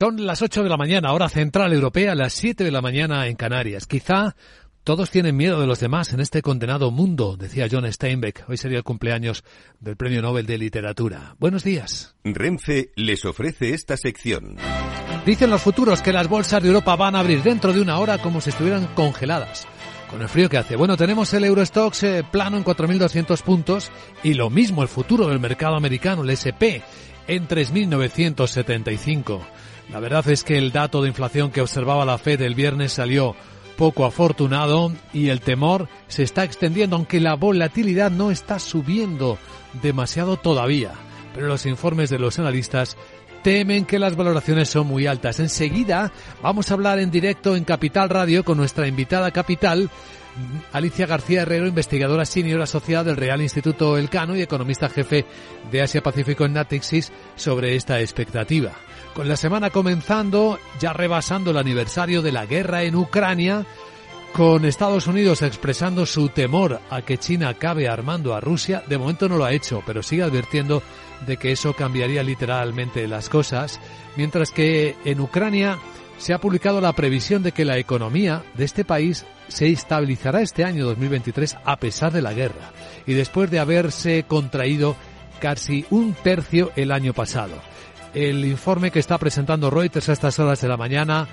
Son las 8 de la mañana, hora central europea, las 7 de la mañana en Canarias. Quizá todos tienen miedo de los demás en este condenado mundo, decía John Steinbeck. Hoy sería el cumpleaños del Premio Nobel de Literatura. Buenos días. Renfe les ofrece esta sección. Dicen los futuros que las bolsas de Europa van a abrir dentro de una hora como si estuvieran congeladas. Con el frío que hace. Bueno, tenemos el Eurostox eh, plano en 4.200 puntos y lo mismo el futuro del mercado americano, el SP, en 3.975. La verdad es que el dato de inflación que observaba la Fed el viernes salió poco afortunado y el temor se está extendiendo, aunque la volatilidad no está subiendo demasiado todavía. Pero los informes de los analistas temen que las valoraciones son muy altas. Enseguida vamos a hablar en directo en Capital Radio con nuestra invitada capital, Alicia García Herrero, investigadora senior asociada del Real Instituto Elcano y economista jefe de Asia Pacífico en Natixis, sobre esta expectativa. Con la semana comenzando, ya rebasando el aniversario de la guerra en Ucrania, con Estados Unidos expresando su temor a que China acabe armando a Rusia, de momento no lo ha hecho, pero sigue advirtiendo de que eso cambiaría literalmente las cosas, mientras que en Ucrania se ha publicado la previsión de que la economía de este país se estabilizará este año 2023 a pesar de la guerra y después de haberse contraído casi un tercio el año pasado. El informe que está presentando Reuters a estas horas de la mañana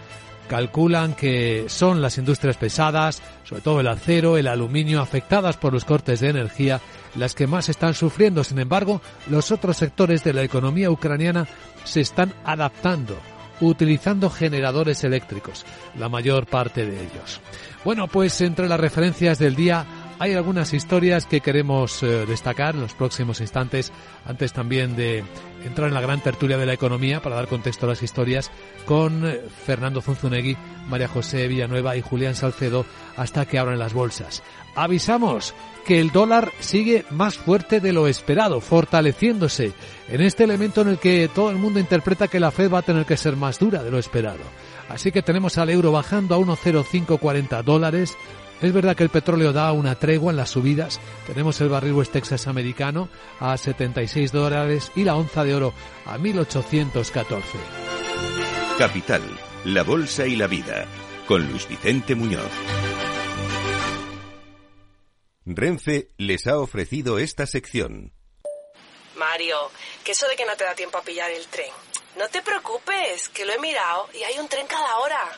calculan que son las industrias pesadas, sobre todo el acero, el aluminio, afectadas por los cortes de energía, las que más están sufriendo. Sin embargo, los otros sectores de la economía ucraniana se están adaptando, utilizando generadores eléctricos, la mayor parte de ellos. Bueno, pues entre las referencias del día hay algunas historias que queremos eh, destacar en los próximos instantes, antes también de entrar en la gran tertulia de la economía para dar contexto a las historias con eh, Fernando Zunzunegui, María José Villanueva y Julián Salcedo hasta que abran las bolsas. Avisamos que el dólar sigue más fuerte de lo esperado, fortaleciéndose en este elemento en el que todo el mundo interpreta que la Fed va a tener que ser más dura de lo esperado. Así que tenemos al euro bajando a 1,0540 dólares, es verdad que el petróleo da una tregua en las subidas. Tenemos el barril West Texas americano a 76 dólares y la onza de oro a 1814. Capital, la bolsa y la vida, con Luis Vicente Muñoz. Renfe les ha ofrecido esta sección. Mario, que eso de que no te da tiempo a pillar el tren. No te preocupes, que lo he mirado y hay un tren cada hora.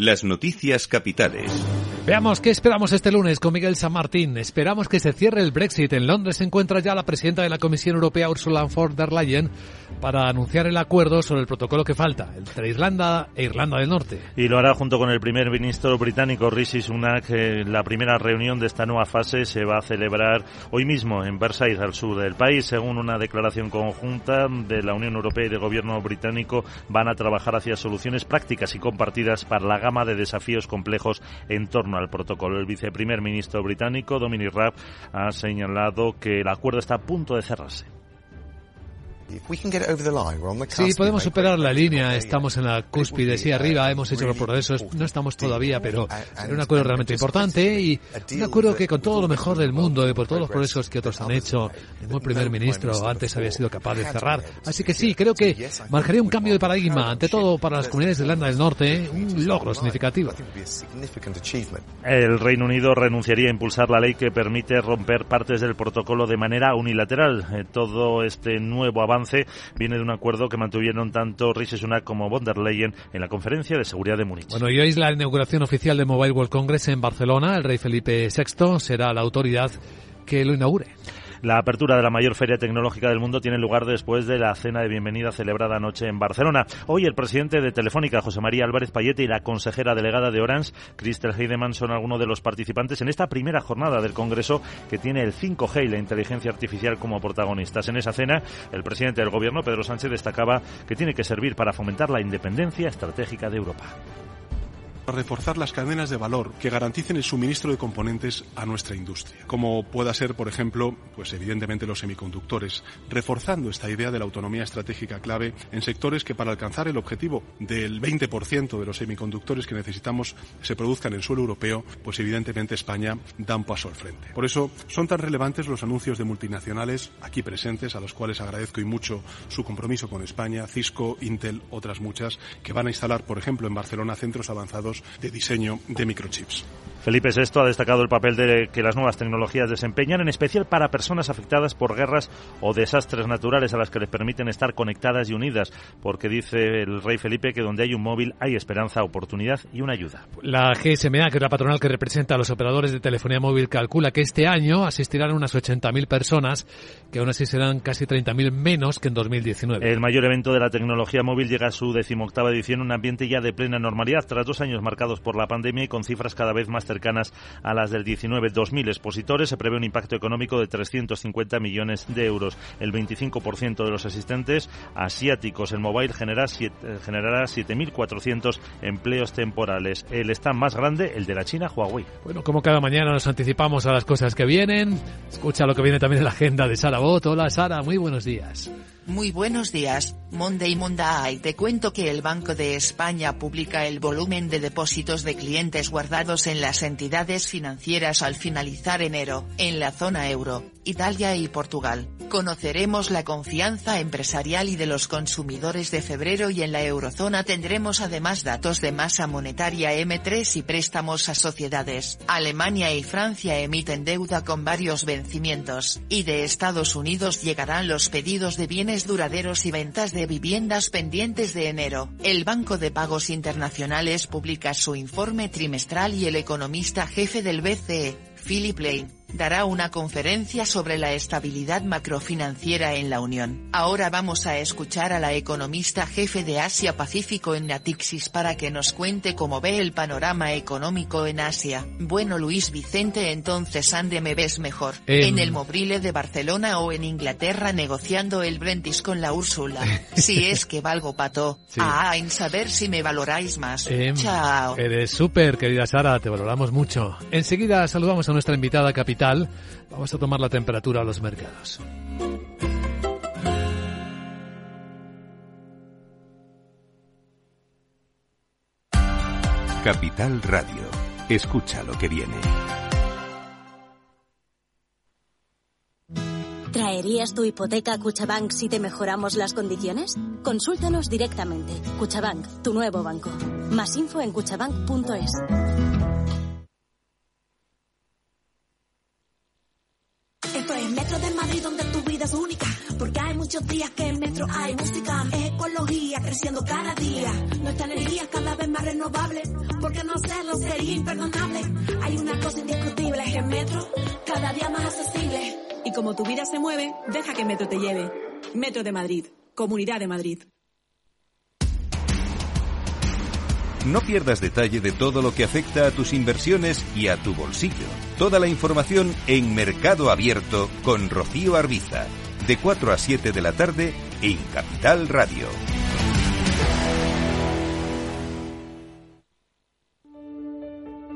Las noticias capitales. Veamos qué esperamos este lunes con Miguel San Martín. Esperamos que se cierre el Brexit. En Londres se encuentra ya la presidenta de la Comisión Europea, Ursula von der Leyen, para anunciar el acuerdo sobre el protocolo que falta entre Irlanda e Irlanda del Norte. Y lo hará junto con el primer ministro británico Rishi Sunak. La primera reunión de esta nueva fase se va a celebrar hoy mismo en Versailles, al sur del país. Según una declaración conjunta de la Unión Europea y del gobierno británico, van a trabajar hacia soluciones prácticas y compartidas para la gama de desafíos complejos en torno al protocolo. El viceprimer ministro británico, Dominic Raab, ha señalado que el acuerdo está a punto de cerrarse. Sí, podemos superar la línea, estamos en la cúspide, sí, arriba, hemos hecho los progresos, no estamos todavía, pero era un acuerdo realmente importante y un acuerdo que con todo lo mejor del mundo y por todos los progresos que otros han hecho, ningún primer ministro antes había sido capaz de cerrar. Así que sí, creo que marcaría un cambio de paradigma, ante todo para las comunidades de Irlanda del Norte, un logro significativo. El Reino Unido renunciaría a impulsar la ley que permite romper partes del protocolo de manera unilateral. Eh, todo este nuevo avance viene de un acuerdo que mantuvieron tanto Rishi Sunak como von der Leyen en la conferencia de seguridad de Múnich. Bueno, y hoy es la inauguración oficial de Mobile World Congress en Barcelona. El rey Felipe VI será la autoridad que lo inaugure. La apertura de la mayor feria tecnológica del mundo tiene lugar después de la cena de bienvenida celebrada anoche en Barcelona. Hoy el presidente de Telefónica, José María Álvarez Payete, y la consejera delegada de Orange, Christel Heidemann, son algunos de los participantes en esta primera jornada del Congreso que tiene el 5G y la inteligencia artificial como protagonistas. En esa cena, el presidente del Gobierno, Pedro Sánchez, destacaba que tiene que servir para fomentar la independencia estratégica de Europa. Para reforzar las cadenas de valor que garanticen el suministro de componentes a nuestra industria, como pueda ser, por ejemplo, pues evidentemente los semiconductores, reforzando esta idea de la autonomía estratégica clave en sectores que para alcanzar el objetivo del 20% de los semiconductores que necesitamos se produzcan en suelo europeo, pues evidentemente España da un paso al frente. Por eso son tan relevantes los anuncios de multinacionales aquí presentes, a los cuales agradezco y mucho su compromiso con España, Cisco, Intel, otras muchas, que van a instalar, por ejemplo, en Barcelona centros avanzados de diseño de microchips. Felipe VI ha destacado el papel de que las nuevas tecnologías desempeñan, en especial para personas afectadas por guerras o desastres naturales a las que les permiten estar conectadas y unidas, porque dice el rey Felipe que donde hay un móvil hay esperanza, oportunidad y una ayuda. La GSMA, que es la patronal que representa a los operadores de telefonía móvil, calcula que este año asistirán unas 80.000 personas, que aún así serán casi 30.000 menos que en 2019. El mayor evento de la tecnología móvil llega a su decimoctava edición, un ambiente ya de plena normalidad, tras dos años marcados por la pandemia y con cifras cada vez más cercanas a las del 19. 2.000 expositores. Se prevé un impacto económico de 350 millones de euros. El 25% de los asistentes asiáticos. El mobile genera siete, generará 7.400 empleos temporales. El stand más grande, el de la China, Huawei. Bueno, como cada mañana nos anticipamos a las cosas que vienen. Escucha lo que viene también en la agenda de Sara Bot. Hola Sara, muy buenos días. Muy buenos días, Monday Monday. Te cuento que el Banco de España publica el volumen de depósitos de clientes guardados en las entidades financieras al finalizar enero, en la zona euro, Italia y Portugal. Conoceremos la confianza empresarial y de los consumidores de febrero y en la eurozona tendremos además datos de masa monetaria M3 y préstamos a sociedades. Alemania y Francia emiten deuda con varios vencimientos, y de Estados Unidos llegarán los pedidos de bienes duraderos y ventas de viviendas pendientes de enero. El Banco de Pagos Internacionales publica su informe trimestral y el economista jefe del BCE, Philip Lane, dará una conferencia sobre la estabilidad macrofinanciera en la Unión. Ahora vamos a escuchar a la economista jefe de Asia Pacífico en Natixis para que nos cuente cómo ve el panorama económico en Asia. Bueno Luis Vicente entonces ande me ves mejor. Em. En el Mobrile de Barcelona o en Inglaterra negociando el Brentis con la Úrsula. si es que valgo pato. Sí. Ah, en saber si me valoráis más. Em, Chao. Eres súper, querida Sara, te valoramos mucho. Enseguida saludamos a nuestra invitada capital. Vamos a tomar la temperatura a los mercados. Capital Radio. Escucha lo que viene. ¿Traerías tu hipoteca a Cuchabank si te mejoramos las condiciones? Consúltanos directamente. Cuchabank, tu nuevo banco. Más info en cuchabank.es. Esto es Metro de Madrid donde tu vida es única. Porque hay muchos días que en Metro hay música. Es ecología creciendo cada día. Nuestra energía es cada vez más renovable. Porque no hacerlo sería imperdonable. Hay una cosa indiscutible es que Metro cada día más accesible. Y como tu vida se mueve, deja que Metro te lleve. Metro de Madrid, Comunidad de Madrid. No pierdas detalle de todo lo que afecta a tus inversiones y a tu bolsillo. Toda la información en Mercado Abierto con Rocío Arbiza, de 4 a 7 de la tarde en Capital Radio.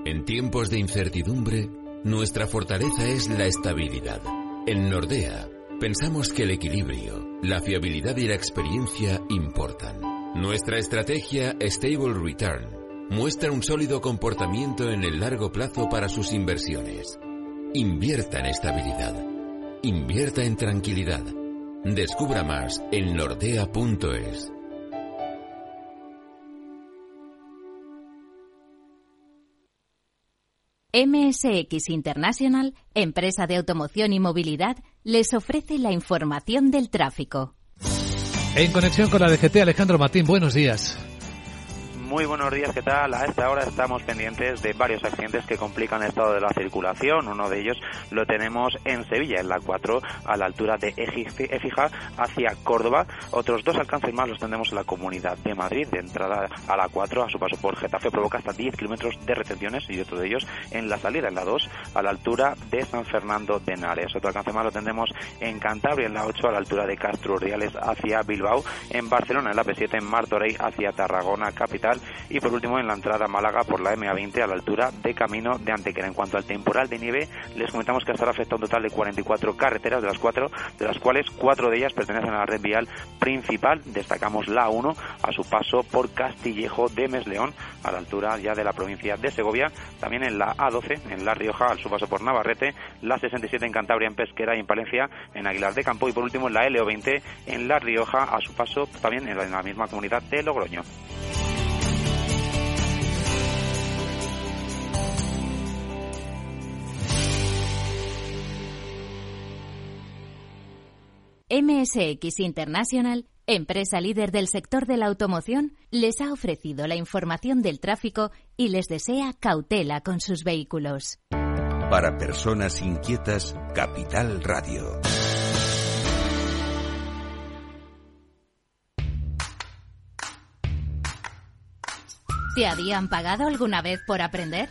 En tiempos de incertidumbre, nuestra fortaleza es la estabilidad. En Nordea, pensamos que el equilibrio, la fiabilidad y la experiencia importan. Nuestra estrategia Stable Return muestra un sólido comportamiento en el largo plazo para sus inversiones. Invierta en estabilidad. Invierta en tranquilidad. Descubra más en nordea.es. MSX International, empresa de automoción y movilidad, les ofrece la información del tráfico. En conexión con la DGT, Alejandro Martín, buenos días. Muy buenos días, ¿qué tal? A esta hora estamos pendientes de varios accidentes que complican el estado de la circulación. Uno de ellos lo tenemos en Sevilla, en la 4, a la altura de Écija, hacia Córdoba. Otros dos alcances más los tenemos en la comunidad de Madrid, de entrada a la 4, a su paso por Getafe, provoca hasta 10 kilómetros de retenciones y otro de ellos en la salida, en la 2, a la altura de San Fernando de Henares. Otro alcance más lo tendremos en Cantabria, en la 8, a la altura de Castro Urdiales, hacia Bilbao. En Barcelona, en la P7, en Martorell, hacia Tarragona, capital capital y por último en la entrada a Málaga por la MA20 a la altura de Camino de Antequera. En cuanto al temporal de nieve, les comentamos que hasta ahora afecta un total de 44 carreteras, de las cuatro, de las cuales cuatro de ellas pertenecen a la red vial principal. Destacamos la 1 a su paso por Castillejo de Mesleón, a la altura ya de la provincia de Segovia. También en la A12, en La Rioja, a su paso por Navarrete. La 67 en Cantabria, en Pesquera y en Palencia, en Aguilar de Campo. Y por último la LO20 en La Rioja, a su paso también en la misma comunidad de Logroño. MSX International, empresa líder del sector de la automoción, les ha ofrecido la información del tráfico y les desea cautela con sus vehículos. Para personas inquietas, Capital Radio. ¿Te habían pagado alguna vez por aprender?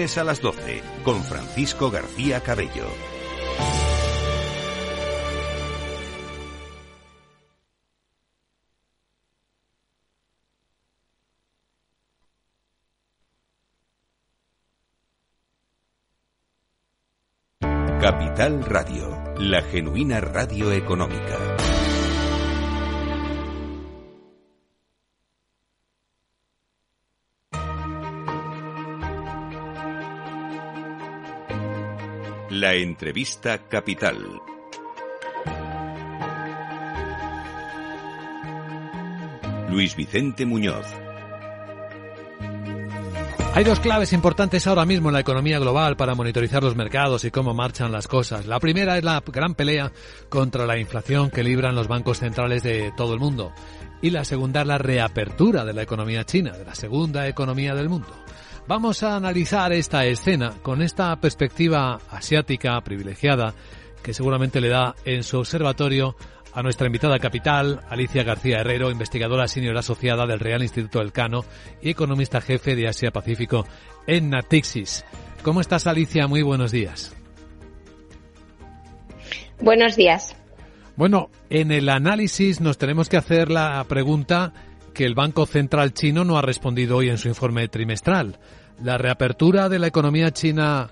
a las 12, con Francisco García Cabello. Capital Radio, la genuina radio económica. La entrevista capital. Luis Vicente Muñoz. Hay dos claves importantes ahora mismo en la economía global para monitorizar los mercados y cómo marchan las cosas. La primera es la gran pelea contra la inflación que libran los bancos centrales de todo el mundo. Y la segunda es la reapertura de la economía china, de la segunda economía del mundo. Vamos a analizar esta escena con esta perspectiva asiática privilegiada que seguramente le da en su observatorio a nuestra invitada capital, Alicia García Herrero, investigadora senior asociada del Real Instituto del Cano y economista jefe de Asia Pacífico en Natixis. ¿Cómo estás, Alicia? Muy buenos días. Buenos días. Bueno, en el análisis nos tenemos que hacer la pregunta que el Banco Central chino no ha respondido hoy en su informe trimestral. ¿La reapertura de la economía china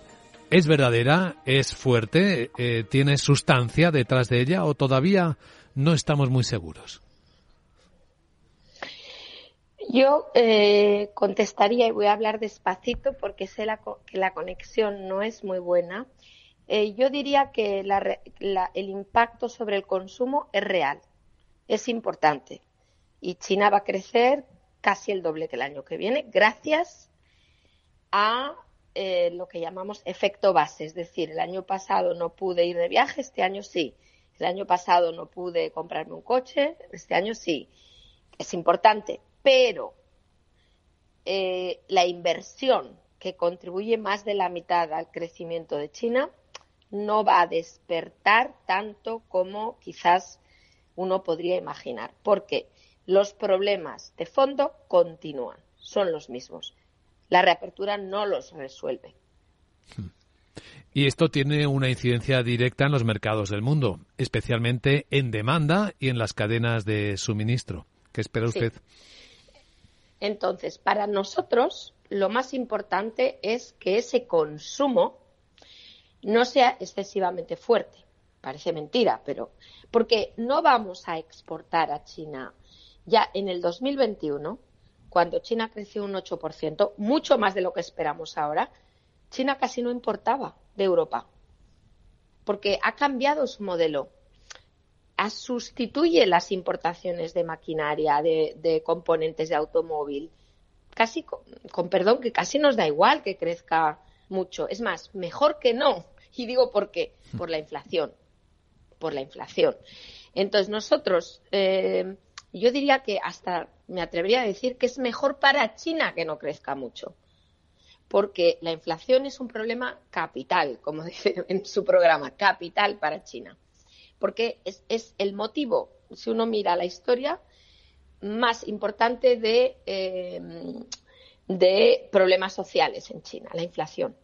es verdadera? ¿Es fuerte? Eh, ¿Tiene sustancia detrás de ella o todavía no estamos muy seguros? Yo eh, contestaría y voy a hablar despacito porque sé que la conexión no es muy buena. Eh, yo diría que el impacto sobre el consumo es real, es importante y China va a crecer casi el doble que el año que viene gracias a eh, lo que llamamos efecto base, es decir, el año pasado no pude ir de viaje, este año sí. El año pasado no pude comprarme un coche, este año sí. Es importante, pero eh, la inversión que contribuye más de la mitad al crecimiento de China no va a despertar tanto como quizás uno podría imaginar. ¿Por qué? los problemas de fondo continúan, son los mismos. La reapertura no los resuelve. Y esto tiene una incidencia directa en los mercados del mundo, especialmente en demanda y en las cadenas de suministro. ¿Qué espera usted? Entonces, para nosotros, lo más importante es que ese consumo no sea excesivamente fuerte. parece mentira, pero porque no vamos a exportar a China ya en el 2021, cuando China creció un 8%, mucho más de lo que esperamos ahora, China casi no importaba de Europa, porque ha cambiado su modelo. sustituye las importaciones de maquinaria, de, componentes de automóvil, casi con, perdón, que casi nos da igual que crezca mucho. Es más, mejor que no. Y digo por qué, por la inflación. Por la inflación. Entonces, nosotros, eh, yo diría que hasta me atrevería a decir que es mejor para China que no crezca mucho porque la inflación es un problema capital, como dice en su programa, capital para China. Porque es, el motivo, si uno mira la historia, más importante de, eh, de problemas sociales en China, la inflación.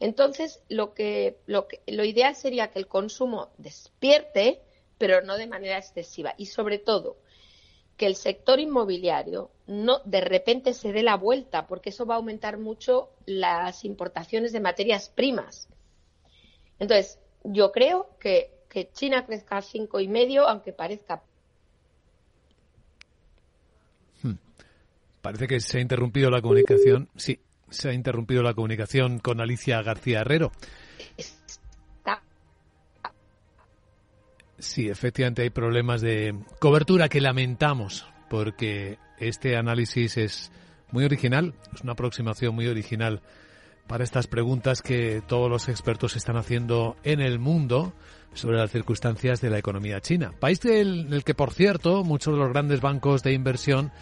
Entonces, lo, que, lo, que, lo ideal sería que el consumo despierte, pero no de manera excesiva. Y sobre todo, que el sector inmobiliario no de repente se dé la vuelta, porque eso va a aumentar mucho las importaciones de materias primas. Entonces, yo creo que, China crezca cinco y medio, aunque parezca. Hmm. Parece que se ha interrumpido la comunicación. Sí, se ha interrumpido la comunicación con Alicia García Herrero. Sí, efectivamente hay problemas de cobertura que lamentamos porque este análisis es muy original, es una aproximación muy original para estas preguntas que todos los expertos están haciendo en el mundo sobre las circunstancias de la economía china. País del, del que, por cierto, muchos de los grandes bancos de inversión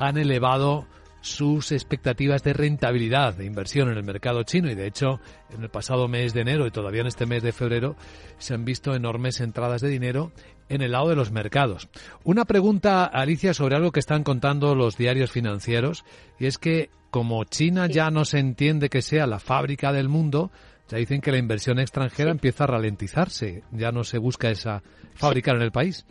han elevado sus expectativas de rentabilidad de inversión en el mercado chino. Y de hecho en el pasado mes de enero y todavía en este mes de febrero se han visto enormes entradas de dinero en el lado de los mercados. Una pregunta, Alicia, sobre algo que están contando los diarios financieros y es que como China ya no se entiende que sea la fábrica del mundo, ya dicen que la inversión extranjera empieza a ralentizarse, ya no se busca esa fábrica en el país.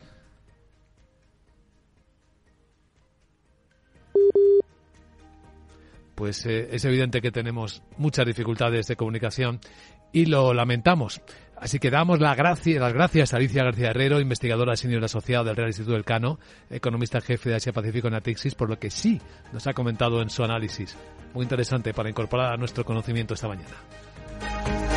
Pues eh, es evidente que tenemos muchas dificultades de comunicación y lo lamentamos. Así que damos las gracias a Alicia García Herrero, investigadora senior asociada del Real Instituto del Cano, economista jefe de Asia Pacífico en Atixis, por lo que sí nos ha comentado en su análisis. Muy interesante para incorporar a nuestro conocimiento esta mañana.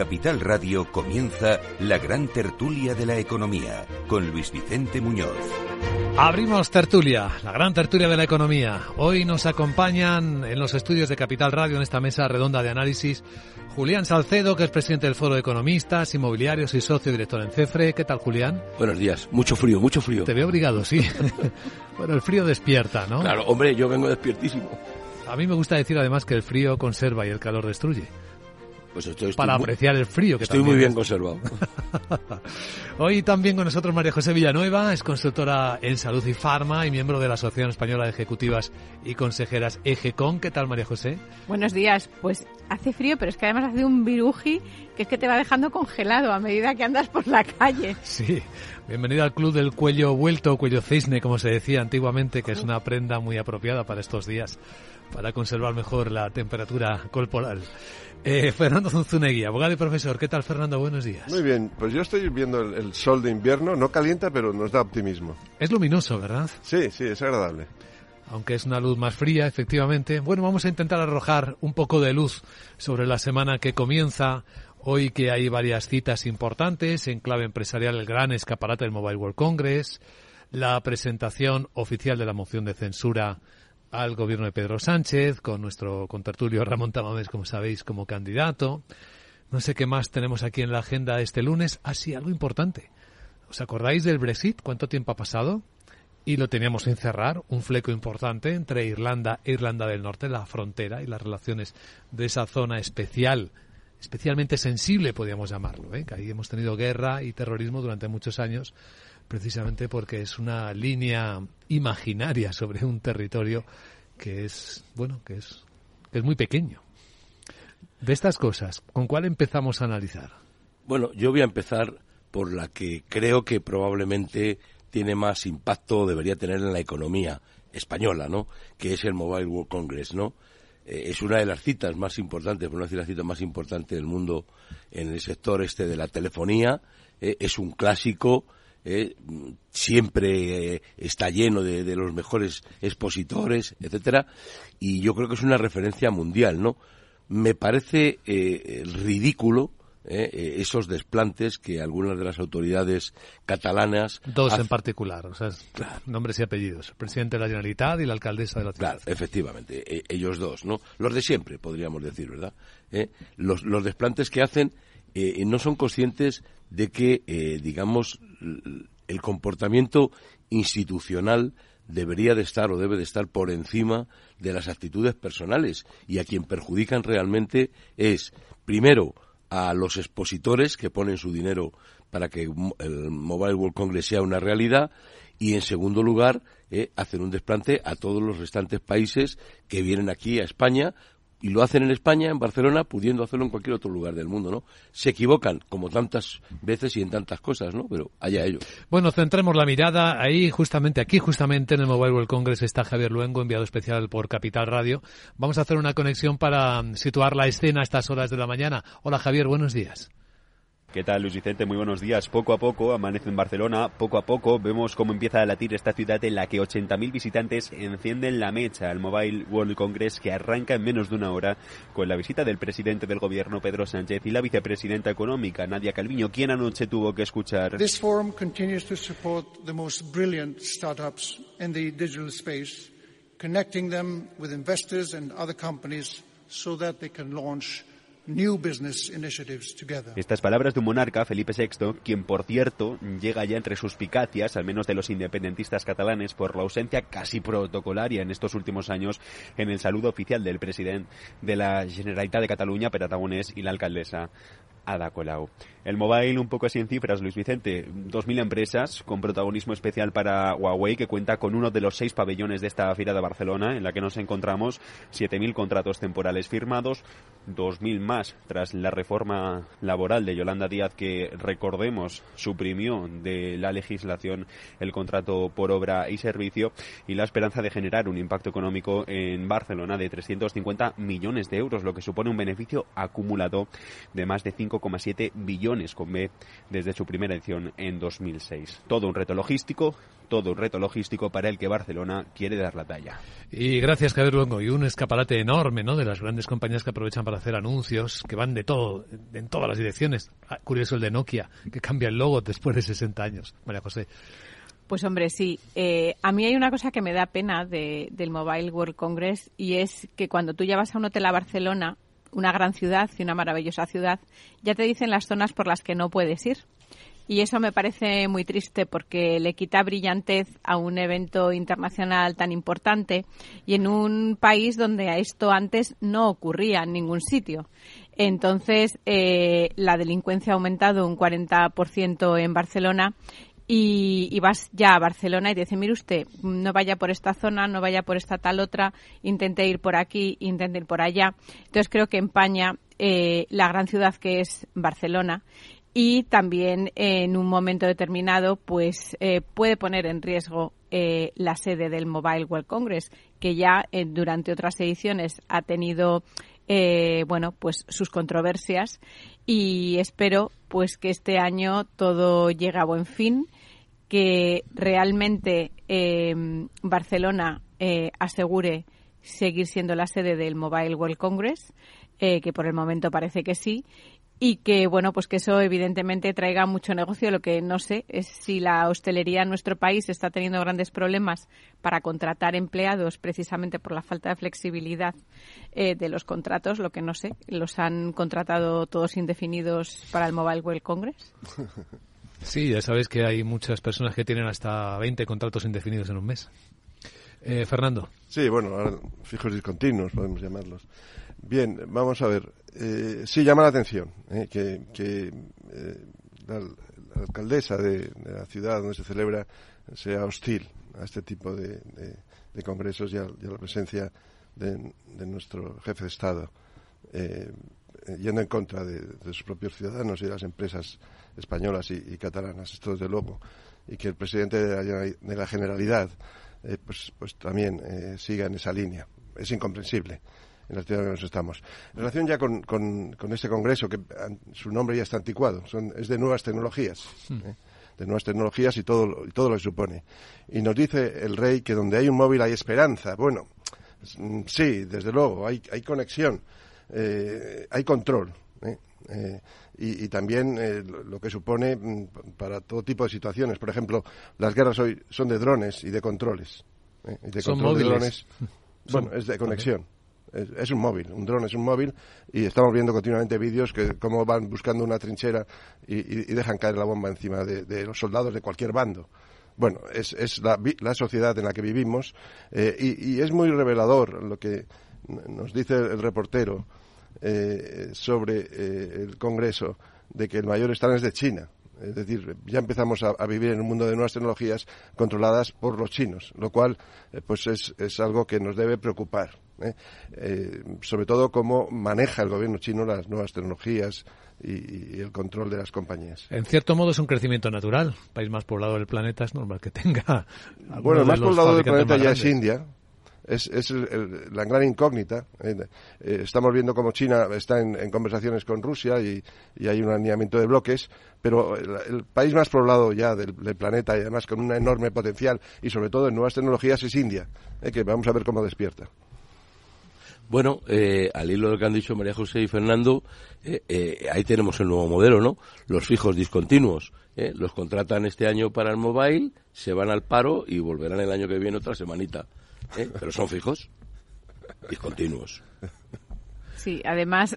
Capital Radio comienza la gran tertulia de la economía con Luis Vicente Muñoz. Abrimos tertulia, la gran tertulia de la economía. Hoy nos acompañan en los estudios de Capital Radio en esta mesa redonda de análisis Julián Salcedo, que es presidente del Foro de Economistas, Inmobiliarios y socio director en CEFRE. ¿Qué tal, Julián? Buenos días. Mucho frío, mucho frío. Te veo obligado, sí. bueno, el frío despierta, ¿no? Claro, hombre, yo vengo despiertísimo. A mí me gusta decir además que el frío conserva y el calor destruye. Pues estoy, para apreciar el frío. Que estoy muy bien conservado. Hoy también con nosotros María José Villanueva, es consultora en salud y farma y miembro de la Asociación Española de Ejecutivas y Consejeras EGECON. ¿Qué tal María José? Buenos días. Pues hace frío, pero es que además hace un viruji que es que te va dejando congelado a medida que andas por la calle. Sí. Bienvenido al club del cuello vuelto, cuello cisne, como se decía antiguamente, que es una prenda muy apropiada para estos días, para conservar mejor la temperatura corporal. Eh, Fernando Zunzunegui, abogado y profesor. ¿Qué tal, Fernando? Buenos días. Muy bien, pues yo estoy viendo el, sol de invierno, no calienta, pero nos da optimismo. Es luminoso, ¿verdad? Sí, sí, es agradable. Aunque es una luz más fría, efectivamente. Bueno, vamos a intentar arrojar un poco de luz sobre la semana que comienza. Hoy que hay varias citas importantes en clave empresarial, el gran escaparate del Mobile World Congress, la presentación oficial de la moción de censura al gobierno de Pedro Sánchez, con nuestro contertulio Ramón Tamames, como sabéis, como candidato. No sé qué más tenemos aquí en la agenda este lunes. Ah, sí, algo importante. ¿Os acordáis del Brexit? ¿Cuánto tiempo ha pasado? Y lo teníamos en cerrar, un fleco importante entre Irlanda e Irlanda del Norte, la frontera y las relaciones de esa zona especial, especialmente sensible, podríamos llamarlo. ¿eh? Que ahí hemos tenido guerra y terrorismo durante muchos años precisamente porque es una línea imaginaria sobre un territorio que es, bueno, que es, que es muy pequeño. De estas cosas, ¿con cuál empezamos a analizar? Bueno, yo voy a empezar por la que creo que probablemente tiene más impacto, debería tener en la economía española, ¿no? Que es el Mobile World Congress, ¿no? Eh, es una de las citas más importantes, por no decir la cita más importante del mundo en el sector este de la telefonía. Eh, es un clásico, eh, siempre eh, está lleno de, los mejores expositores, etcétera, y yo creo que es una referencia mundial, ¿no? Me parece eh, ridículo esos desplantes que algunas de las autoridades catalanas dos en particular, o sea, nombres y apellidos, el presidente de la Generalitat y la alcaldesa de la ciudad. Claro, efectivamente, ellos dos, ¿no? Los de siempre, podríamos decir, ¿verdad? Los, los desplantes que hacen no son conscientes de que, digamos, el comportamiento institucional debería de estar o debe de estar por encima de las actitudes personales. Y a quien perjudican realmente es, primero, a los expositores que ponen su dinero para que el Mobile World Congress sea una realidad. Y, en segundo lugar, eh, hacer un desplante a todos los restantes países que vienen aquí a España y lo hacen en España, en Barcelona, pudiendo hacerlo en cualquier otro lugar del mundo, ¿no? Se equivocan, como tantas veces y en tantas cosas, ¿no? Pero allá ellos. Bueno, centremos la mirada ahí, justamente aquí, justamente en el Mobile World Congress está Javier Luengo, enviado especial por Capital Radio. Vamos a hacer una conexión para situar la escena a estas horas de la mañana. Hola Javier, buenos días. ¿Qué tal, Luis Vicente? Muy buenos días. Poco a poco amanece en Barcelona, poco a poco vemos cómo empieza a latir esta ciudad en la que 80.000 visitantes encienden la mecha al Mobile World Congress que arranca en menos de una hora con la visita del presidente del gobierno Pedro Sánchez y la vicepresidenta económica Nadia Calviño, quien anoche tuvo que escuchar. This forum continues to support the most brilliant startups in the digital space, connecting them with investors and other companies so that they can launch estas palabras de un monarca, Felipe VI, quien por cierto llega ya entre suspicacias, al menos de los independentistas catalanes, por la ausencia casi protocolaria en estos últimos años en el saludo oficial del presidente de la Generalitat de Cataluña, Pere y la alcaldesa Ada. El mobile, un poco así en cifras, Luis Vicente. 2.000 empresas con protagonismo especial para Huawei, que cuenta con uno de los seis pabellones de esta Feria de Barcelona, en la que nos encontramos 7.000 contratos temporales firmados, 2.000 más tras la reforma laboral de Yolanda Díaz, que recordemos suprimió de la legislación el contrato por obra y servicio, y la esperanza de generar un impacto económico en Barcelona de 350 millones de euros, lo que supone un beneficio acumulado de más de 5,7 billones con B desde su primera edición en 2006. Todo un reto logístico, todo un reto logístico para el que Barcelona quiere dar la talla. Y gracias, Javier Luengo. Y un escaparate enorme, ¿no? De las grandes compañías que aprovechan para hacer anuncios, que van de todo, en todas las direcciones. Ah, curioso el de Nokia, que cambia el logo después de 60 años. María José. Pues hombre, sí. Eh, a mí hay una cosa que me da pena de, del Mobile World Congress y es que cuando tú ya vas a un hotel a Barcelona, una gran ciudad y una maravillosa ciudad, ya te dicen las zonas por las que no puedes ir. Y eso me parece muy triste porque le quita brillantez a un evento internacional tan importante y en un país donde esto antes no ocurría en ningún sitio. Entonces, eh, la delincuencia ha aumentado un 40% en Barcelona y, vas ya a Barcelona y te dice, mire usted, no vaya por esta zona, no vaya por esta tal otra, intente ir por aquí, intente ir por allá. Entonces creo que empaña eh, la gran ciudad que es Barcelona y también en un momento determinado pues eh, puede poner en riesgo eh, la sede del Mobile World Congress que ya durante otras ediciones ha tenido bueno pues sus controversias y espero pues que este año todo llegue a buen fin que realmente eh, Barcelona eh, asegure seguir siendo la sede del Mobile World Congress, eh, que por el momento parece que sí, y que bueno pues que eso evidentemente traiga mucho negocio. Lo que no sé es si la hostelería en nuestro país está teniendo grandes problemas para contratar empleados precisamente por la falta de flexibilidad de los contratos. Lo que no sé los han contratado todos indefinidos para el Mobile World Congress Sí, ya sabéis que hay muchas personas que tienen hasta 20 contratos indefinidos en un mes. Eh, Fernando. Sí, bueno, fijos discontinuos podemos llamarlos. Bien, vamos a ver. Eh, sí, llama la atención eh, que, eh, la, alcaldesa de, la ciudad donde se celebra sea hostil a este tipo de, congresos y a, la presencia de, nuestro jefe de Estado, yendo en contra de, sus propios ciudadanos y de las empresas españolas y, catalanas, esto desde luego, y que el presidente de la, Generalidad eh, pues, pues también eh, siga en esa línea. Es incomprensible en la ciudad en que nos estamos. En relación ya con, con, este congreso, que su nombre ya está anticuado, son, es de nuevas tecnologías. ¿eh? de nuevas tecnologías y todo, y todo lo que supone. Y nos dice el rey que donde hay un móvil hay esperanza. Bueno, mm, sí, desde luego, hay, hay conexión, hay control. Eh, y, también eh, lo que supone mm, para todo tipo de situaciones. Por ejemplo, las guerras hoy son de drones y de controles. Eh, de son control de drones. Bueno, es de conexión. Es, un móvil, un dron es un móvil y estamos viendo continuamente vídeos que cómo van buscando una trinchera y, dejan caer la bomba encima de, los soldados de cualquier bando. Bueno, es, es la, la, sociedad en la que vivimos y, y, es muy revelador lo que nos dice el reportero eh, sobre eh, el Congreso de que el mayor stand es de China. Es decir, ya empezamos a, vivir en un mundo de nuevas tecnologías controladas por los chinos, lo cual eh, pues es, es, algo que nos debe preocupar. sobre todo cómo maneja el gobierno chino las nuevas tecnologías y, el control de las compañías. En cierto modo es un crecimiento natural. país más poblado del planeta es normal que tenga. Bueno, el más poblado del planeta ya es India, es, es la gran incógnita. Eh, eh, estamos viendo cómo China está en, conversaciones con Rusia y, hay un alineamiento de bloques, pero el, país más poblado ya del, planeta y además con un enorme potencial y sobre todo en nuevas tecnologías es India, eh, que vamos a ver cómo despierta. Bueno, al hilo de lo que han dicho María José y Fernando, ahí tenemos el nuevo modelo, ¿no? Los fijos discontinuos. Los contratan este año para el mobile, se van al paro y volverán el año que viene otra semanita. ¿Eh? pero son fijos y continuos. Sí, además,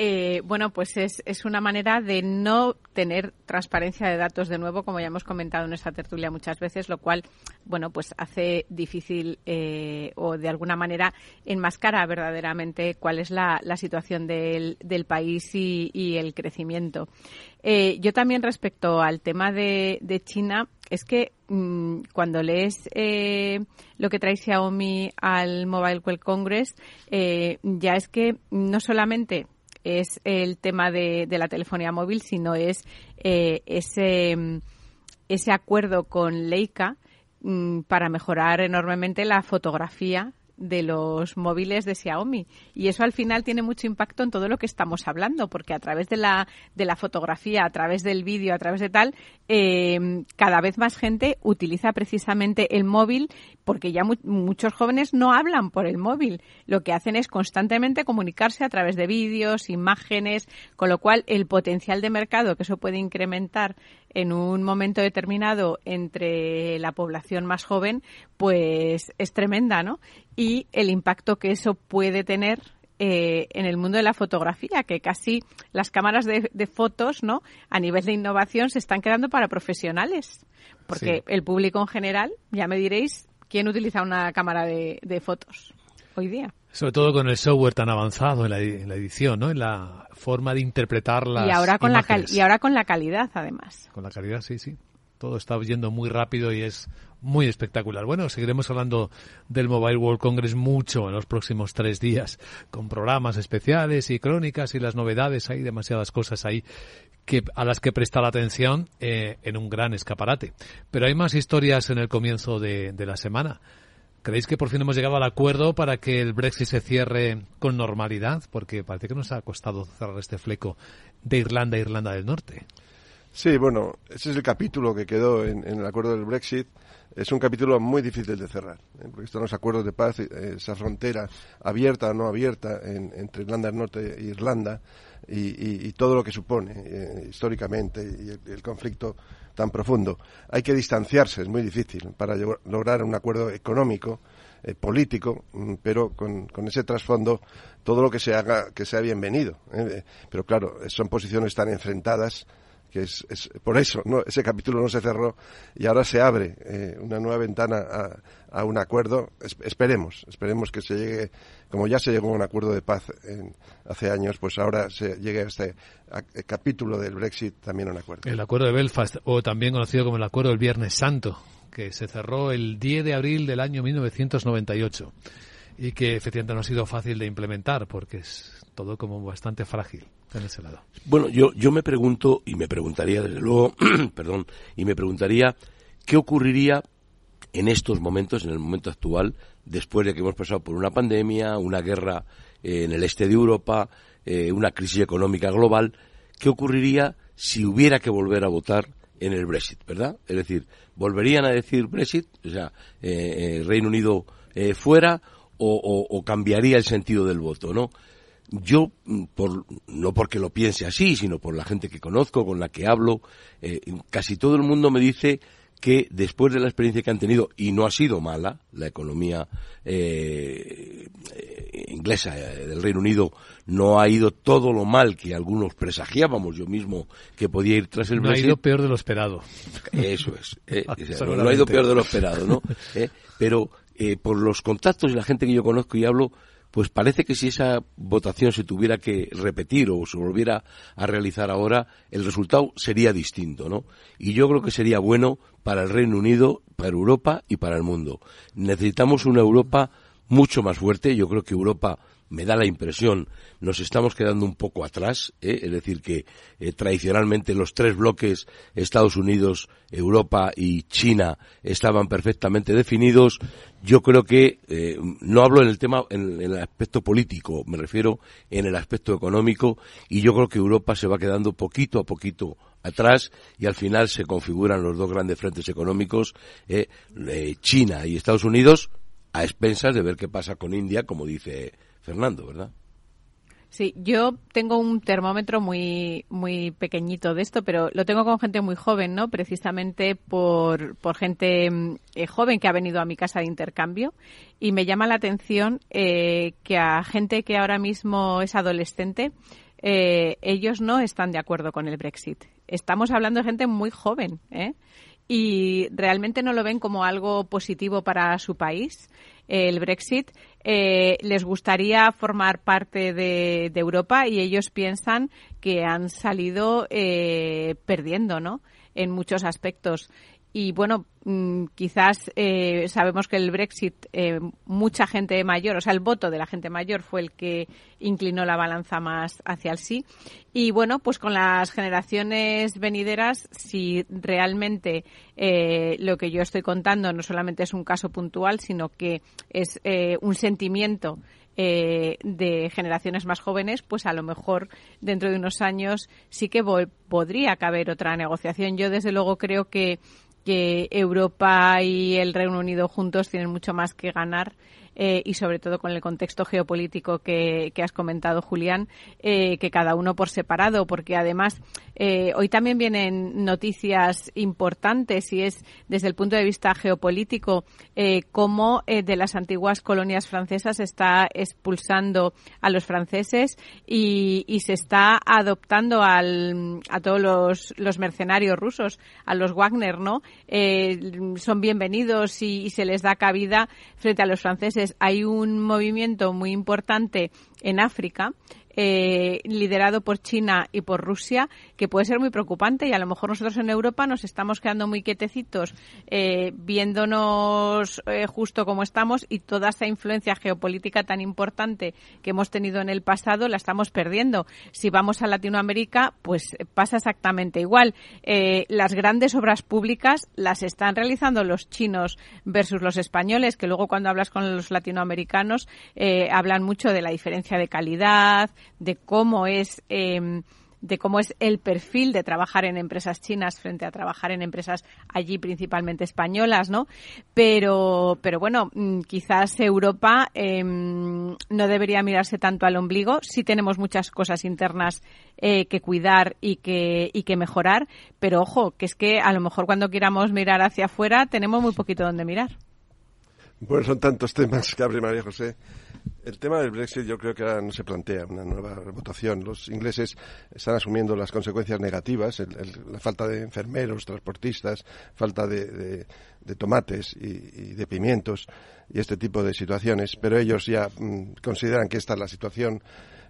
eh, bueno, pues es, es una manera de no tener transparencia de datos de nuevo, como ya hemos comentado en esta tertulia muchas veces, lo cual, bueno, pues hace difícil eh, o de alguna manera enmascara verdaderamente cuál es la, la situación del, del país y, el crecimiento. Eh, yo también respecto al tema de, de China, es que mm, cuando lees lo que trae Xiaomi al Mobile World Congress, ya es que no solamente es el tema de, de la telefonía móvil, sino es eh, ese, ese acuerdo con Leica mm, para mejorar enormemente la fotografía de los móviles de Xiaomi. Y eso al final tiene mucho impacto en todo lo que estamos hablando, porque a través de la, de la fotografía, a través del vídeo, a través de tal, eh, cada vez más gente utiliza precisamente el móvil, porque ya muchos jóvenes no hablan por el móvil. Lo que hacen es constantemente comunicarse a través de vídeos, imágenes, con lo cual el potencial de mercado que eso puede incrementar en un momento determinado entre la población más joven, pues es tremenda, ¿no? Y el impacto que eso puede tener eh, en el mundo de la fotografía, que casi las cámaras de, fotos, ¿no? A nivel de innovación se están quedando para profesionales, porque el público en general, ya me diréis, ¿quién utiliza una cámara de, fotos hoy día? Sobre todo con el software tan avanzado en la, edición, ¿no? En la forma de interpretar las y ahora con la y ahora con la calidad, además. Con la calidad, sí, sí. Todo está yendo muy rápido y es muy espectacular. Bueno, seguiremos hablando del Mobile World Congress mucho en los próximos tres días, con programas especiales y crónicas y las novedades. Hay demasiadas cosas ahí que, a las que prestar atención eh, en un gran escaparate. Pero hay más historias en el comienzo de, de la semana. ¿Creéis que por fin hemos llegado al acuerdo para que el Brexit se cierre con normalidad? Porque parece que nos ha costado cerrar este fleco de Irlanda a Irlanda del Norte. Sí, bueno, ese es el capítulo que quedó en, el acuerdo del Brexit. Es un capítulo muy difícil de cerrar, ¿eh? porque están los acuerdos de paz, eh, esa frontera abierta o no abierta entre Irlanda del Norte e Irlanda y, todo lo que supone eh, históricamente y el, conflicto tan profundo. Hay que distanciarse, es muy difícil, para lograr un acuerdo económico, político, mm, pero con, ese trasfondo todo lo que se haga que sea bienvenido. Pero claro, son posiciones tan enfrentadas que es, por eso no ese capítulo no se cerró y ahora se abre eh, una nueva ventana a, un acuerdo. Esperemos esperemos que se llegue como ya se llegó a un acuerdo de paz hace años pues ahora se llegue a este capítulo del Brexit también a un acuerdo. El acuerdo de Belfast o también conocido como el acuerdo del Viernes Santo que se cerró el 10 de abril del año 1998 y que efectivamente no ha sido fácil de implementar porque es todo como bastante frágil en ese lado. Bueno, yo, yo me pregunto, y me preguntaría desde luego, perdón, y me preguntaría qué ocurriría en estos momentos, en el momento actual, después de que hemos pasado por una pandemia, una guerra eh, en el este de Europa, eh, una crisis económica global, qué ocurriría si hubiera que volver a votar en el Brexit, ¿verdad? Es decir, ¿volverían a decir Brexit? O sea, eh, Reino Unido fuera o, o, cambiaría el sentido del voto, ¿no? yo, mm, por, no porque lo piense así, sino por la gente que conozco, con la que hablo, eh, casi todo el mundo me dice que después de la experiencia que han tenido, y no ha sido mala, la economía eh, eh, inglesa del Reino Unido no ha ido todo lo mal que algunos presagiábamos, yo mismo, que podía ir tras el Brexit. No ha ido peor de lo esperado. Eso es. no, ha ido peor de lo esperado, ¿no? pero por los contactos y la gente que yo conozco y hablo, pues parece que si esa votación se tuviera que repetir o se volviera a realizar ahora, el resultado sería distinto, ¿no? Y yo creo que sería bueno para el Reino Unido, para Europa y para el mundo. Necesitamos una Europa mucho más fuerte. Yo creo que Europa me da la impresión, nos estamos quedando un poco atrás, ¿eh? es decir, que eh, tradicionalmente los tres bloques, Estados Unidos, Europa y China, estaban perfectamente definidos. Yo creo que, eh, no hablo en el tema, en, el aspecto político, me refiero en el aspecto económico, y yo creo que Europa se va quedando poquito a poquito atrás y al final se configuran los dos grandes frentes económicos, China y Estados Unidos, a expensas de ver qué pasa con India, como dice Fernando, ¿verdad? Sí, yo tengo un termómetro muy muy pequeñito de esto, pero lo tengo con gente muy joven, ¿no? Precisamente por, por gente eh, joven que ha venido a mi casa de intercambio y me llama la atención eh, que a gente que ahora mismo es adolescente, eh, ellos no están de acuerdo con el Brexit. Estamos hablando de gente muy joven, ¿eh? y realmente no lo ven como algo positivo para su país, el Brexit. Eh, les gustaría formar parte de, Europa y ellos piensan que han salido eh, perdiendo, ¿no? En muchos aspectos. Y bueno, mm, quizás eh, sabemos que el Brexit, eh, mucha gente mayor, o sea, el voto de la gente mayor fue el que inclinó la balanza más hacia el sí. Y bueno, pues con las generaciones venideras, si realmente eh, lo que yo estoy contando no solamente es un caso puntual, sino que es un sentimiento de generaciones más jóvenes, pues a lo mejor dentro de unos años sí que podría caber otra negociación. Yo desde luego creo que que Europa y el Reino Unido juntos tienen mucho más que ganar eh, y sobre todo con el contexto geopolítico que, has comentado, Julián, eh, que cada uno por separado, porque además eh, hoy también vienen noticias importantes y es desde el punto de vista geopolítico cómo de las antiguas colonias francesas está expulsando a los franceses y, se está adoptando al, a todos los, los, mercenarios rusos, a los Wagner, ¿no? son bienvenidos y, y se les da cabida frente a los franceses hay un movimiento muy importante en África eh, liderado por China y por Rusia, que puede ser muy preocupante y a lo mejor nosotros en Europa nos estamos quedando muy quietecitos eh, viéndonos eh, justo como estamos y toda esa influencia geopolítica tan importante que hemos tenido en el pasado la estamos perdiendo. Si vamos a Latinoamérica, pues pasa exactamente igual. las grandes obras públicas las están realizando los chinos versus los españoles, que luego cuando hablas con los latinoamericanos hablan mucho de la diferencia de calidad, de cómo es em, de cómo es el perfil de trabajar en empresas chinas frente a trabajar en empresas allí principalmente españolas, ¿no? Pero, pero bueno, mm, quizás Europa em, no debería mirarse tanto al ombligo. Sí tenemos muchas cosas internas eh, que cuidar y que, y que mejorar, pero ojo, que es que a lo mejor cuando queramos mirar hacia afuera tenemos muy poquito donde mirar. Bueno, son tantos temas que abre María José. El tema del Brexit yo creo que ahora no se plantea una nueva votación. Los ingleses están asumiendo las consecuencias negativas, la falta de enfermeros, transportistas, falta de, tomates y, de pimientos y este tipo de situaciones, pero ellos ya mm, consideran que esta es la situación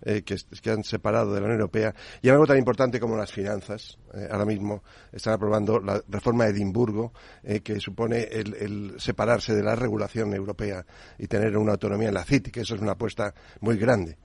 eh, que, han separado de la Unión Europea. Y algo tan importante como las finanzas. Eh, ahora mismo están aprobando la reforma de Edimburgo, eh, que supone el, separarse de la regulación europea y tener una autonomía en la CITI, que eso es una apuesta muy grande.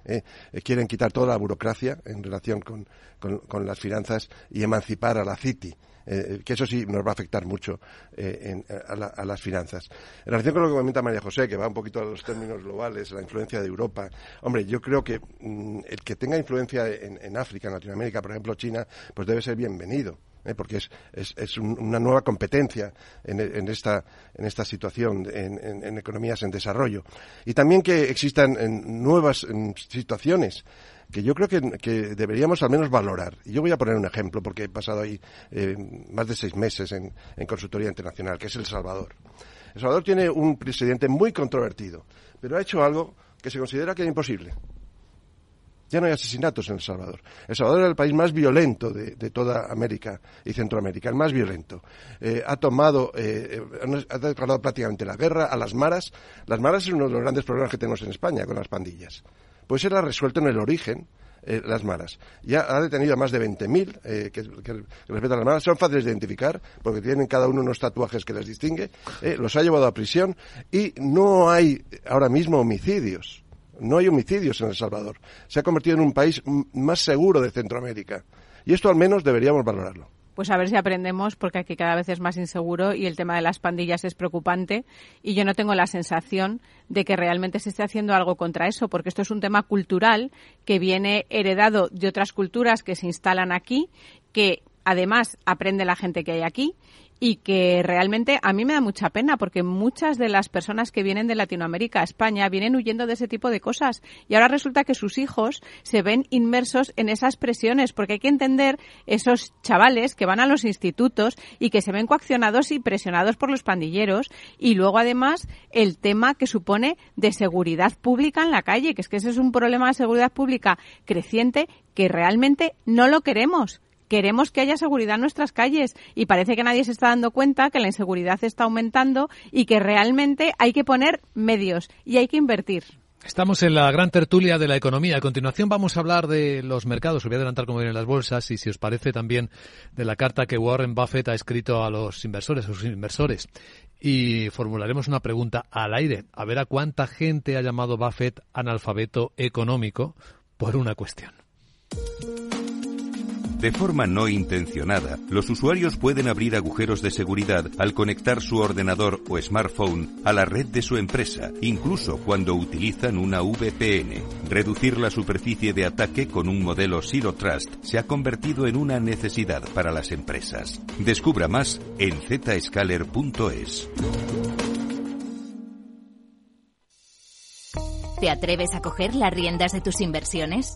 quieren quitar toda la burocracia en relación con, con las finanzas y emancipar a la CITI. Eh, que eso sí nos va a afectar mucho eh, a, las finanzas. En relación con lo que comenta María José, que va un poquito a los términos globales, la influencia de Europa, hombre, yo creo que mm, el que tenga influencia en, África, en Latinoamérica, por ejemplo China, pues debe ser bienvenido. ¿eh? porque es, es, una nueva competencia en, esta, en esta situación, en, economías en desarrollo. Y también que existan nuevas situaciones que yo creo que, deberíamos al menos valorar. Y yo voy a poner un ejemplo, porque he pasado ahí eh, más de seis meses en, consultoría internacional, que es El Salvador. El Salvador tiene un presidente muy controvertido, pero ha hecho algo que se considera que era imposible. Ya no hay asesinatos en El Salvador. El Salvador es el país más violento de, toda América y Centroamérica, el más violento. Eh, ha tomado, eh, ha declarado prácticamente la guerra a las maras. Las maras es uno de los grandes problemas que tenemos en España con las pandillas pues él ha resuelto en el origen eh, las malas. Ya ha detenido a más de 20.000 eh, que, respetan las malas. Son fáciles de identificar porque tienen cada uno unos tatuajes que les distingue. Eh, los ha llevado a prisión y no hay ahora mismo homicidios. No hay homicidios en El Salvador. Se ha convertido en un país más seguro de Centroamérica. Y esto al menos deberíamos valorarlo pues a ver si aprendemos, porque aquí cada vez es más inseguro y el tema de las pandillas es preocupante. Y yo no tengo la sensación de que realmente se esté haciendo algo contra eso, porque esto es un tema cultural que viene heredado de otras culturas que se instalan aquí, que además aprende la gente que hay aquí y que realmente a mí me da mucha pena porque muchas de las personas que vienen de Latinoamérica a España vienen huyendo de ese tipo de cosas. Y ahora resulta que sus hijos se ven inmersos en esas presiones porque hay que entender esos chavales que van a los institutos y que se ven coaccionados y presionados por los pandilleros. Y luego además el tema que supone de seguridad pública en la calle, que es que ese es un problema de seguridad pública creciente que realmente no lo queremos queremos que haya seguridad en nuestras calles y parece que nadie se está dando cuenta que la inseguridad está aumentando y que realmente hay que poner medios y hay que invertir. Estamos en la gran tertulia de la economía. A continuación vamos a hablar de los mercados. Os voy a adelantar cómo vienen las bolsas y si os parece también de la carta que Warren Buffett ha escrito a los inversores, a sus inversores. Y formularemos una pregunta al aire. A ver a cuánta gente ha llamado Buffett analfabeto económico por una cuestión. De forma no intencionada, los usuarios pueden abrir agujeros de seguridad al conectar su ordenador o smartphone a la red de su empresa, incluso cuando utilizan una VPN. Reducir la superficie de ataque con un modelo Zero Trust se ha convertido en una necesidad para las empresas. Descubra más en zscaler.es. ¿Te atreves a coger las riendas de tus inversiones?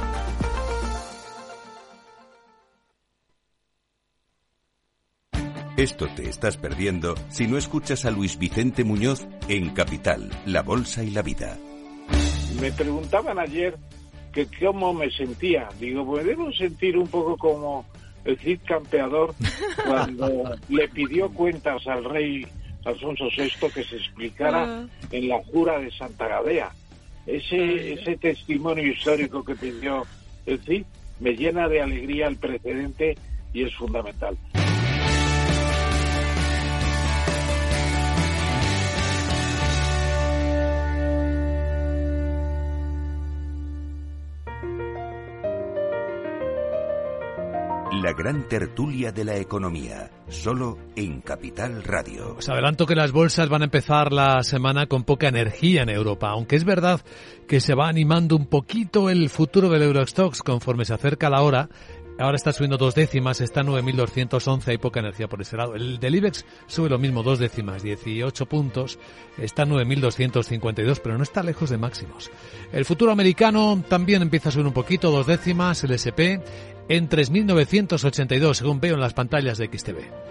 Esto te estás perdiendo si no escuchas a Luis Vicente Muñoz en Capital, La Bolsa y la Vida. Me preguntaban ayer que cómo me sentía. Digo, pues debo sentir un poco como el Cid campeador cuando le pidió cuentas al rey Alfonso VI que se explicara Ah. en la jura de Santa Gadea. Ese, ese testimonio histórico que pidió el Cid me llena de alegría el precedente y es fundamental. La gran tertulia de la economía, solo en Capital Radio. Os adelanto que las bolsas van a empezar la semana con poca energía en Europa, aunque es verdad que se va animando un poquito el futuro del Eurostox conforme se acerca la hora. Ahora está subiendo dos décimas, está en 9.211, hay poca energía por ese lado. El del IBEX sube lo mismo, dos décimas, 18 puntos, está en 9.252, pero no está lejos de máximos. El futuro americano también empieza a subir un poquito, dos décimas, el SP en 3.982, según veo en las pantallas de XTV.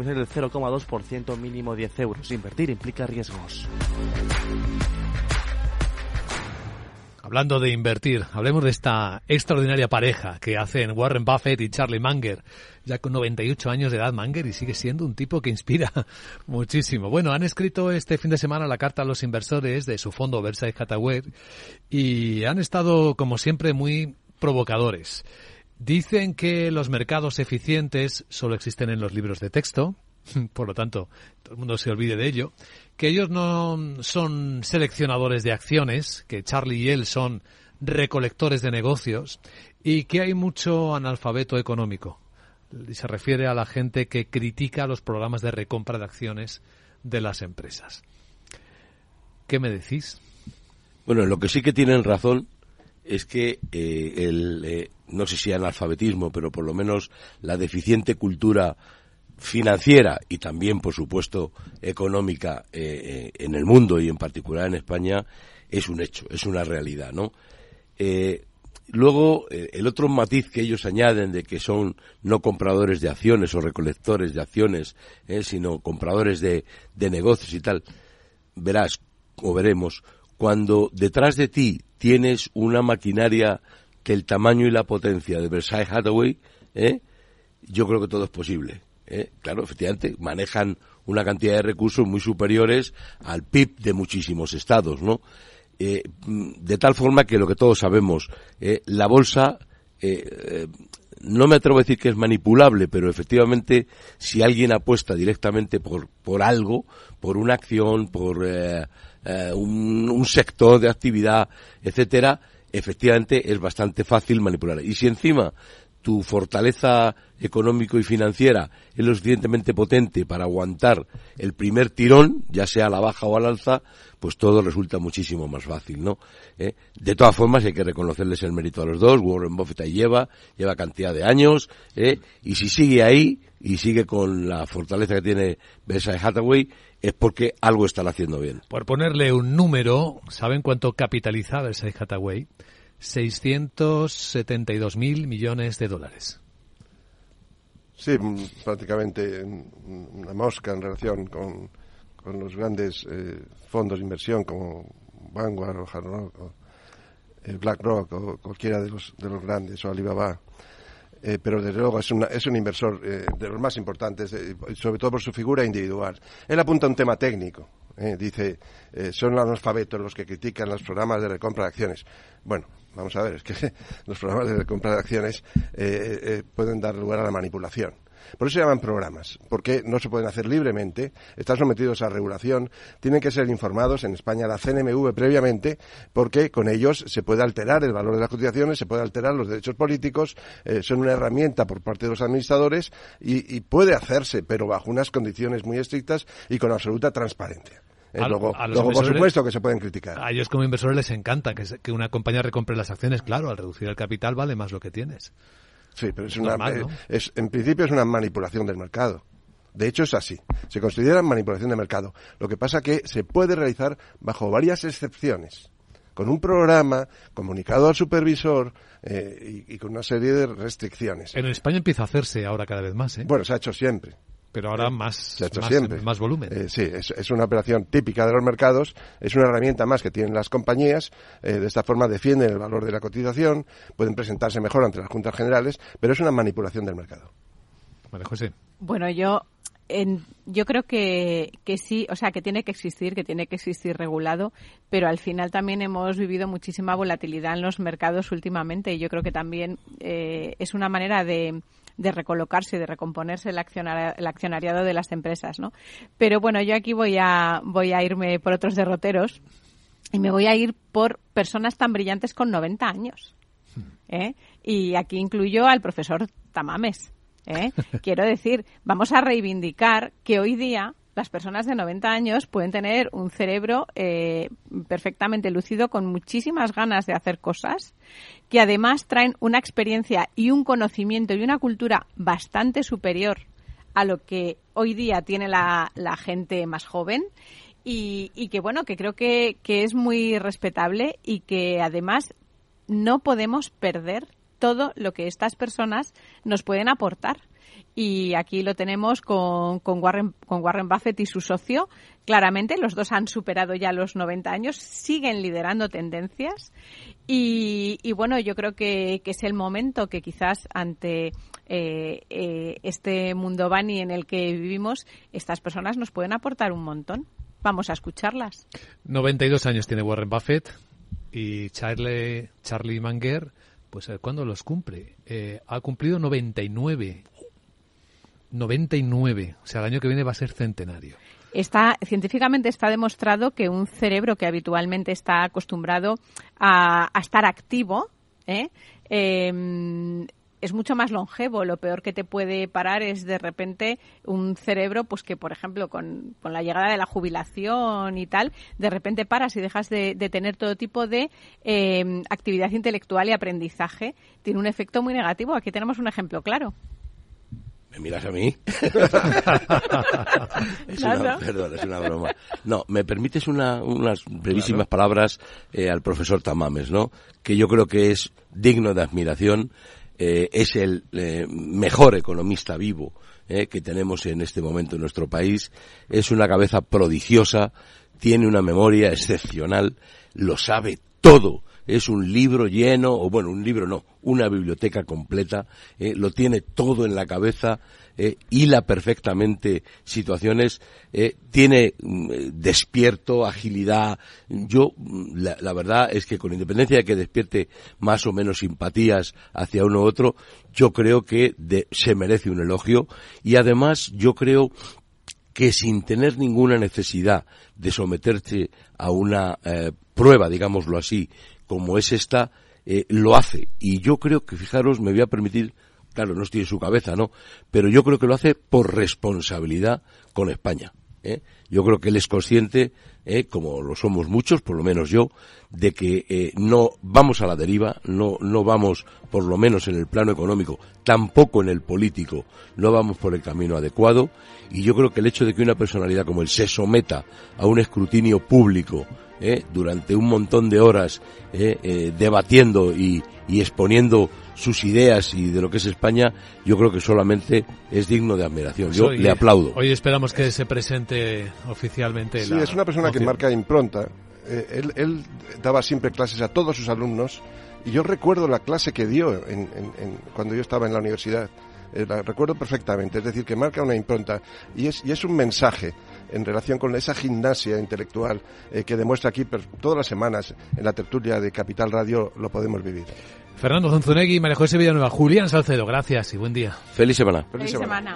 del 0,2%, mínimo 10 euros. Invertir implica riesgos. Hablando de invertir, hablemos de esta extraordinaria pareja que hacen Warren Buffett y Charlie Munger, ya con 98 años de edad Munger y sigue siendo un tipo que inspira muchísimo. Bueno, han escrito este fin de semana la carta a los inversores de su fondo Versailles Hathaway y han estado, como siempre, muy provocadores. Dicen que los mercados eficientes solo existen en los libros de texto, por lo tanto, todo el mundo se olvide de ello, que ellos no son seleccionadores de acciones, que Charlie y él son recolectores de negocios y que hay mucho analfabeto económico. Y se refiere a la gente que critica los programas de recompra de acciones de las empresas. ¿Qué me decís? Bueno, lo que sí que tienen razón es que eh, el, eh, no sé si analfabetismo, pero por lo menos la deficiente cultura financiera y también, por supuesto, económica eh, en el mundo y en particular en España es un hecho, es una realidad, ¿no? Luego, el otro matiz que ellos añaden de que son no compradores de acciones o recolectores de acciones, sino compradores de, de negocios y tal, verás o veremos, cuando detrás de ti tienes una maquinaria que el tamaño y la potencia de Versailles Hathaway, ¿eh? yo creo que todo es posible. ¿eh? Claro, efectivamente, manejan una cantidad de recursos muy superiores al PIB de muchísimos estados, ¿no? Eh, de tal forma que lo que todos sabemos, eh, la bolsa, eh, eh, no me atrevo a decir que es manipulable, pero efectivamente, si alguien apuesta directamente por, por algo, por una acción, por eh, un, un sector de actividad, etcétera, efectivamente es bastante fácil manipular. Y si encima tu fortaleza económico y financiera es lo suficientemente potente para aguantar el primer tirón, ya sea a la baja o al alza, pues todo resulta muchísimo más fácil, ¿no? ¿Eh? De todas formas, hay que reconocerles el mérito a los dos. Warren Buffett ahí lleva, lleva cantidad de años, ¿eh? y si sigue ahí y sigue con la fortaleza que tiene Berkshire Hathaway, es porque algo están haciendo bien. Por ponerle un número, ¿saben cuánto capitaliza Berkshire Hathaway? 672 mil millones de dólares. Sí, mm, prácticamente una mosca en relación con, con los grandes eh, fondos de inversión como Vanguard o Hard Rock o, eh, BlackRock o cualquiera de los, de los grandes, o Alibaba. Eh, pero desde luego es, una, es un inversor eh, de los más importantes, eh, sobre todo por su figura individual. Él apunta a un tema técnico. dice, son los analfabetos los que critican los programas de recompra de acciones. Bueno, vamos a ver, es que los programas de recompra de acciones pueden dar lugar a la manipulación. Por eso se llaman programas, porque no se pueden hacer libremente, están sometidos a regulación, tienen que ser informados en España la CNMV previamente, porque con ellos se puede alterar el valor de las cotizaciones, se puede alterar los derechos políticos, eh, son una herramienta por parte de los administradores y, y puede hacerse, pero bajo unas condiciones muy estrictas y con absoluta transparencia. Eh, A- luego, a los luego, por supuesto, que se pueden criticar. A ellos como inversores les encanta que, se- que una compañía recompre las acciones. Claro, al reducir el capital vale más lo que tienes. Sí, pero es una, normal, ¿no? es, en principio es una manipulación del mercado. De hecho es así. Se considera manipulación de mercado. Lo que pasa que se puede realizar bajo varias excepciones. Con un programa comunicado al supervisor eh, y, y con una serie de restricciones. En España empieza a hacerse ahora cada vez más, ¿eh? Bueno, se ha hecho siempre. Pero ahora Eh, más, se ha hecho más, siempre. más volumen. Eh, sí, es, es una operación típica de los mercados, es una herramienta más que tienen las compañías, eh, de esta forma defienden el valor de la cotización, pueden presentarse mejor ante las juntas generales, pero es una manipulación del mercado. Vale, José. Bueno, yo en- yo creo que, que sí, o sea, que tiene que existir, que tiene que existir regulado, pero al final también hemos vivido muchísima volatilidad en los mercados últimamente y yo creo que también eh, es una manera de, de recolocarse, de recomponerse el, accionar- el accionariado de las empresas, ¿no? Pero bueno, yo aquí voy a, voy a irme por otros derroteros y me voy a ir por personas tan brillantes con 90 años. ¿eh? Y aquí incluyo al profesor Tamames. ¿eh? Quiero decir, vamos a reivindicar que hoy día las personas de 90 años pueden tener un cerebro eh, perfectamente lúcido con muchísimas ganas de hacer cosas, que además traen una experiencia y un conocimiento y una cultura bastante superior a lo que hoy día tiene la, la gente más joven y, y que bueno, que creo que, que es muy respetable y que además no podemos perder todo lo que estas personas nos pueden aportar. Y aquí lo tenemos con, con, Warren, Buffett y su socio. Claramente, los dos han superado ya los 90 años, siguen liderando tendencias. Y, y bueno, yo creo que, que es el momento que quizás ante eh, eh, este mundo Bani en el que vivimos, estas personas nos pueden aportar un montón. Vamos a escucharlas. 92 años tiene Warren Buffett y Charlie, Charlie Munger, pues a ver, ¿cuándo los cumple? Eh, ha cumplido 99. 99. O sea, el año que viene va a ser centenario. Está, científicamente está demostrado que un cerebro que habitualmente está acostumbrado a, a estar activo, ¿eh? Eh, es mucho más longevo. Lo peor que te puede parar es de repente un cerebro, pues que por ejemplo con, con la llegada de la jubilación y tal, de repente paras y dejas de, tener todo tipo de eh, actividad intelectual y aprendizaje. Tiene un efecto muy negativo. Aquí tenemos un ejemplo claro. ¿Me miras a mí? es una, perdón, es una broma. No, me permites una- unas brevísimas palabras eh, al profesor Tamames, ¿no? Que yo creo que es digno de admiración, eh, es el eh, mejor economista vivo eh, que tenemos en este momento en nuestro país, es una cabeza prodigiosa, tiene una memoria excepcional, lo sabe todo. Es un libro lleno, o bueno, un libro no, una biblioteca completa, eh, lo tiene todo en la cabeza, eh, hila perfectamente situaciones, eh, tiene mm, eh, despierto, agilidad. Yo, mm, la, verdad es que con independencia de que despierte más o menos simpatías hacia uno u otro, yo creo que de- se merece un elogio y además yo creo que sin tener ninguna necesidad de someterse a una eh, prueba, digámoslo así, como es esta, eh, lo hace. Y yo creo que, fijaros, me voy a permitir, claro, no estoy en su cabeza, ¿no? Pero yo creo que lo hace por responsabilidad con España. ¿eh? Yo creo que él es consciente, ¿eh? como lo somos muchos, por lo menos yo, de que eh, no vamos a la deriva, no, no vamos, por lo menos en el plano económico, tampoco en el político, no vamos por el camino adecuado. Y yo creo que el hecho de que una personalidad como él se someta a un escrutinio público ¿eh? durante un montón de horas ¿eh? eh, debatiendo y, y exponiendo sus ideas y de lo que es España, yo creo que solamente es digno de admiración. Yo Hoy- le aplaudo. Hoy esperamos que se presente oficialmente Sí, la es una persona que marca impronta eh, él, él, daba siempre clases a todos sus alumnos y yo recuerdo la clase que dio en, cuando yo estaba en la universidad. Eh, la recuerdo perfectamente, es decir, que marca una impronta y es, y es un mensaje en relación con esa gimnasia intelectual eh, que demuestra aquí todas las semanas en la tertulia de Capital Radio lo podemos vivir. Fernando Zunzunegui, María José Villanueva, Julián Salcedo, gracias y buen día. Feliz semana. Feliz, semana.